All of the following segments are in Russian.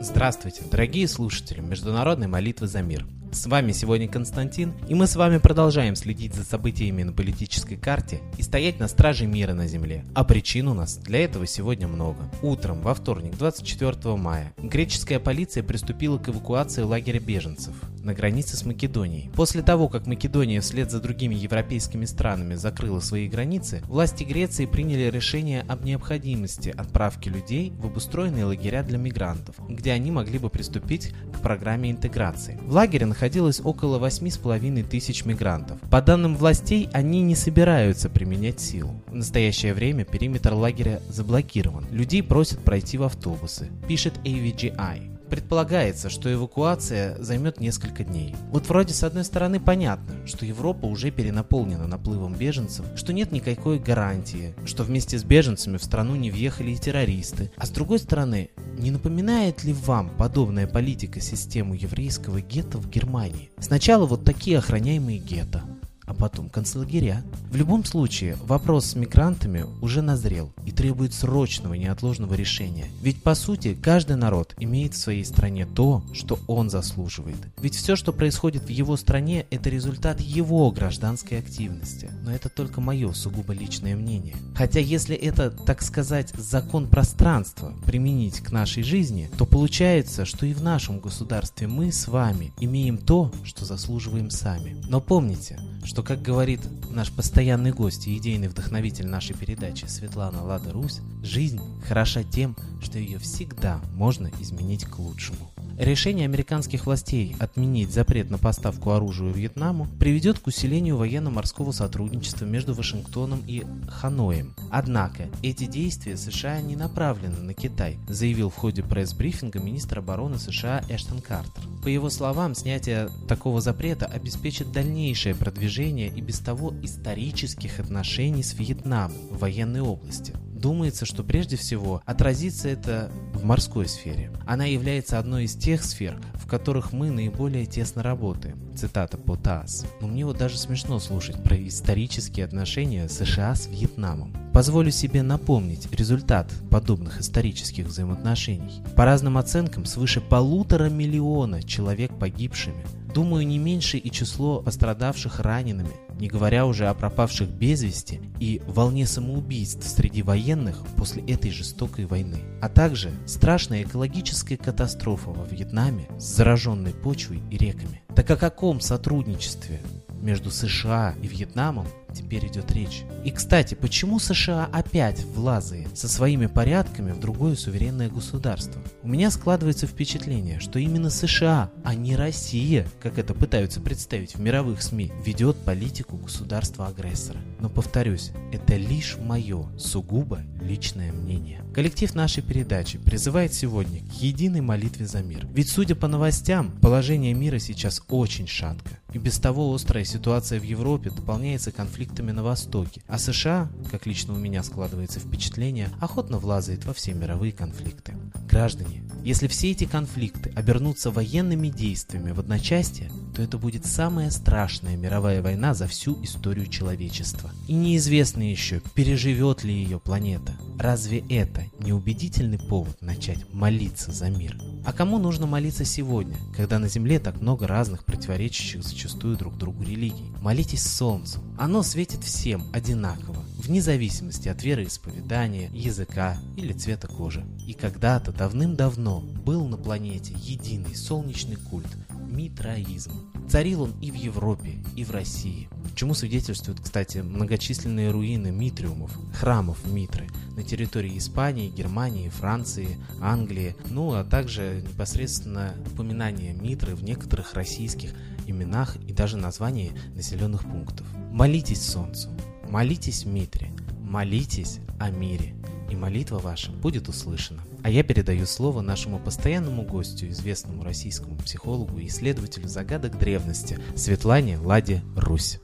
Здравствуйте, дорогие слушатели Международной молитвы за мир. С вами сегодня Константин, и мы с вами продолжаем следить за событиями на политической карте и стоять на страже мира на Земле. А причин у нас для этого сегодня много. Утром, во вторник, 24 мая, греческая полиция приступила к эвакуации лагеря беженцев на границе с Македонией. После того, как Македония вслед за другими европейскими странами закрыла свои границы, власти Греции приняли решение об необходимости отправки людей в обустроенные лагеря для мигрантов, где они могли бы приступить к программе интеграции. В лагере находилось около 8,5 тысяч мигрантов. По данным властей, они не собираются применять силу. В настоящее время периметр лагеря заблокирован. Людей просят пройти в автобусы, пишет AVGI. Предполагается, что эвакуация займет несколько дней. Вот вроде с одной стороны понятно, что Европа уже перенаполнена наплывом беженцев, что нет никакой гарантии, что вместе с беженцами в страну не въехали и террористы. А с другой стороны, не напоминает ли вам подобная политика систему еврейского гетто в Германии? Сначала вот такие охраняемые гетто, а потом концлагеря. В любом случае, вопрос с мигрантами уже назрел и требует срочного неотложного решения. Ведь по сути, каждый народ имеет в своей стране то, что он заслуживает. Ведь все, что происходит в его стране, это результат его гражданской активности. Но это только мое сугубо личное мнение. Хотя если это, так сказать, закон пространства применить к нашей жизни, то получается, что и в нашем государстве мы с вами имеем то, что заслуживаем сами. Но помните, что, как говорит наш постоянный гость и идейный вдохновитель нашей передачи Светлана Лада Русь, жизнь хороша тем, что ее всегда можно изменить к лучшему. Решение американских властей отменить запрет на поставку оружия Вьетнаму приведет к усилению военно-морского сотрудничества между Вашингтоном и Ханоем. Однако эти действия США не направлены на Китай, заявил в ходе пресс-брифинга министр обороны США Эштон Картер. По его словам, снятие такого запрета обеспечит дальнейшее продвижение и без того исторических отношений с Вьетнамом в военной области. Думается, что прежде всего отразится это в морской сфере. Она является одной из тех сфер, в которых мы наиболее тесно работаем. Цитата по ТАСС. Но мне вот даже смешно слушать про исторические отношения США с Вьетнамом. Позволю себе напомнить результат подобных исторических взаимоотношений. По разным оценкам, свыше полутора миллиона человек погибшими. Думаю, не меньше и число пострадавших ранеными, не говоря уже о пропавших без вести и волне самоубийств среди военных после этой жестокой войны, а также страшная экологическая катастрофа во Вьетнаме с зараженной почвой и реками. Так о каком сотрудничестве между США и Вьетнамом теперь идет речь. И, кстати, почему США опять в Лазии со своими порядками в другое суверенное государство? У меня складывается впечатление, что именно США, а не Россия, как это пытаются представить в мировых СМИ, ведет политику государства-агрессора. Но повторюсь, это лишь мое сугубо личное мнение. Коллектив нашей передачи призывает сегодня к единой молитве за мир. Ведь, судя по новостям, положение мира сейчас очень шатко. И без того острая ситуация в Европе дополняется конфликтами на Востоке, а США, как лично у меня складывается впечатление, охотно влазает во все мировые конфликты. Граждане, если все эти конфликты обернутся военными действиями в одночасье, то это будет самая страшная мировая война за всю историю человечества. И неизвестно еще, переживет ли ее планета. Разве это не убедительный повод начать молиться за мир? А кому нужно молиться сегодня, когда на Земле так много разных противоречащих зачастую друг другу религий? Молитесь Солнцу. Оно светит всем одинаково, вне зависимости от вероисповедания, языка или цвета кожи. И когда-то давным-давно был на планете единый солнечный культ – митраизм. Царил он и в Европе, и в России. Чему свидетельствуют, кстати, многочисленные руины митриумов, храмов Митры на территории Испании, Германии, Франции, Англии, ну а также непосредственно упоминание Митры в некоторых российских именах и даже названии населенных пунктов. Молитесь Солнцу, молитесь Митре, молитесь о мире, и молитва ваша будет услышана. А я передаю слово нашему постоянному гостю, известному российскому психологу и исследователю загадок древности Светлане Ладе Русь.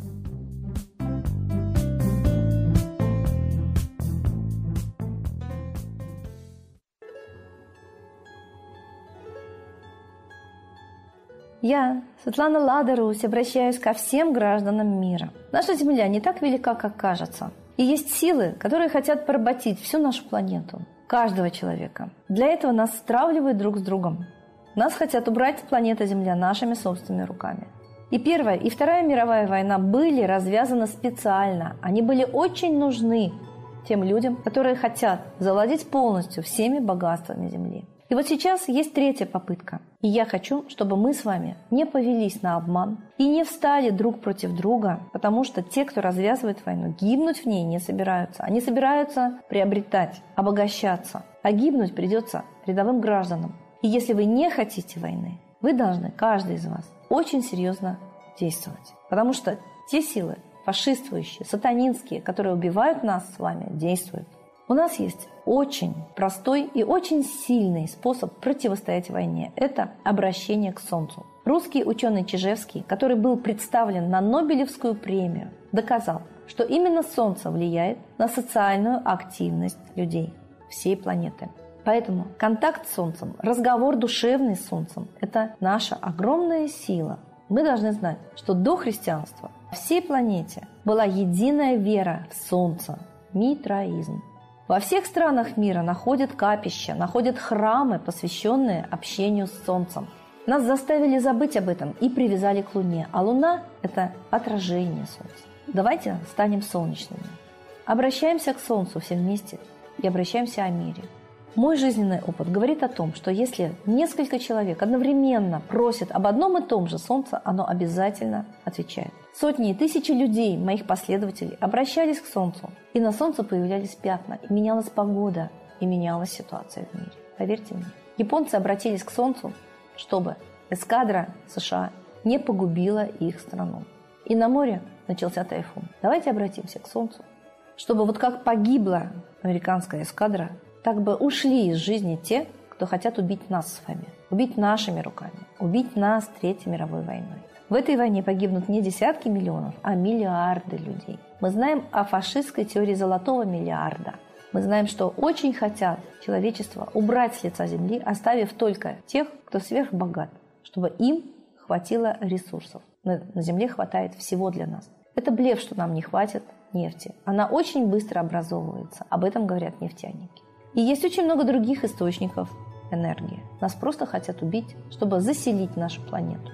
Я, Светлана Ладарусь, обращаюсь ко всем гражданам мира. Наша Земля не так велика, как кажется. И есть силы, которые хотят поработить всю нашу планету, каждого человека. Для этого нас стравливают друг с другом. Нас хотят убрать с планеты Земля нашими собственными руками. И Первая, и Вторая мировая война были развязаны специально. Они были очень нужны тем людям, которые хотят завладеть полностью всеми богатствами Земли. И вот сейчас есть третья попытка. И я хочу, чтобы мы с вами не повелись на обман и не встали друг против друга, потому что те, кто развязывает войну, гибнуть в ней не собираются. Они собираются приобретать, обогащаться. А гибнуть придется рядовым гражданам. И если вы не хотите войны, вы должны, каждый из вас, очень серьезно действовать. Потому что те силы, фашистующие, сатанинские, которые убивают нас с вами, действуют. У нас есть очень простой и очень сильный способ противостоять войне. Это обращение к Солнцу. Русский ученый Чижевский, который был представлен на Нобелевскую премию, доказал, что именно Солнце влияет на социальную активность людей всей планеты. Поэтому контакт с Солнцем, разговор душевный с Солнцем – это наша огромная сила. Мы должны знать, что до христианства всей планете была единая вера в Солнце – митраизм. Во всех странах мира находят капища, находят храмы, посвященные общению с Солнцем. Нас заставили забыть об этом и привязали к Луне, а Луна – это отражение Солнца. Давайте станем солнечными. Обращаемся к Солнцу все вместе и обращаемся о мире. Мой жизненный опыт говорит о том, что если несколько человек одновременно просят об одном и том же Солнце, оно обязательно отвечает. Сотни и тысячи людей, моих последователей, обращались к Солнцу, и на Солнце появлялись пятна, и менялась погода, и менялась ситуация в мире. Поверьте мне. Японцы обратились к Солнцу, чтобы эскадра США не погубила их страну. И на море начался тайфун. Давайте обратимся к Солнцу, чтобы вот как погибла американская эскадра, так бы ушли из жизни те, кто хотят убить нас с вами, убить нашими руками, убить нас Третьей мировой войной. В этой войне погибнут не десятки миллионов, а миллиарды людей. Мы знаем о фашистской теории золотого миллиарда. Мы знаем, что очень хотят человечество убрать с лица земли, оставив только тех, кто сверхбогат, чтобы им хватило ресурсов. На, на земле хватает всего для нас. Это блеф, что нам не хватит нефти. Она очень быстро образовывается. Об этом говорят нефтяники. И есть очень много других источников энергии. Нас просто хотят убить, чтобы заселить нашу планету.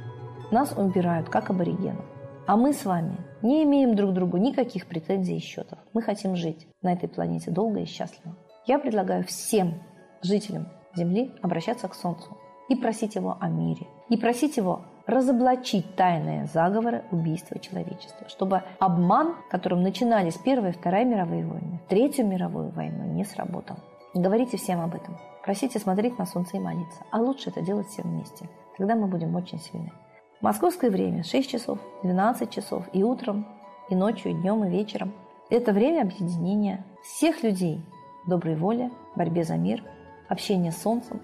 Нас убирают, как аборигенов. А мы с вами не имеем друг другу никаких претензий и счетов. Мы хотим жить на этой планете долго и счастливо. Я предлагаю всем жителям Земли обращаться к Солнцу и просить его о мире. И просить его разоблачить тайные заговоры убийства человечества, чтобы обман, которым начинались Первая и Вторая мировые войны, Третью мировую войну, не сработал. Говорите всем об этом. Просите смотреть на солнце и молиться. А лучше это делать всем вместе. Тогда мы будем очень сильны. Московское время 6 часов, 12 часов и утром, и ночью, и днем, и вечером. Это время объединения всех людей доброй воли, борьбе за мир, общения с солнцем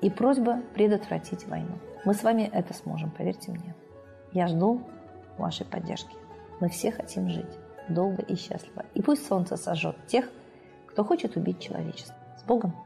и просьба предотвратить войну. Мы с вами это сможем, поверьте мне. Я жду вашей поддержки. Мы все хотим жить долго и счастливо. И пусть солнце сожжет тех, кто хочет убить человечество. Богом!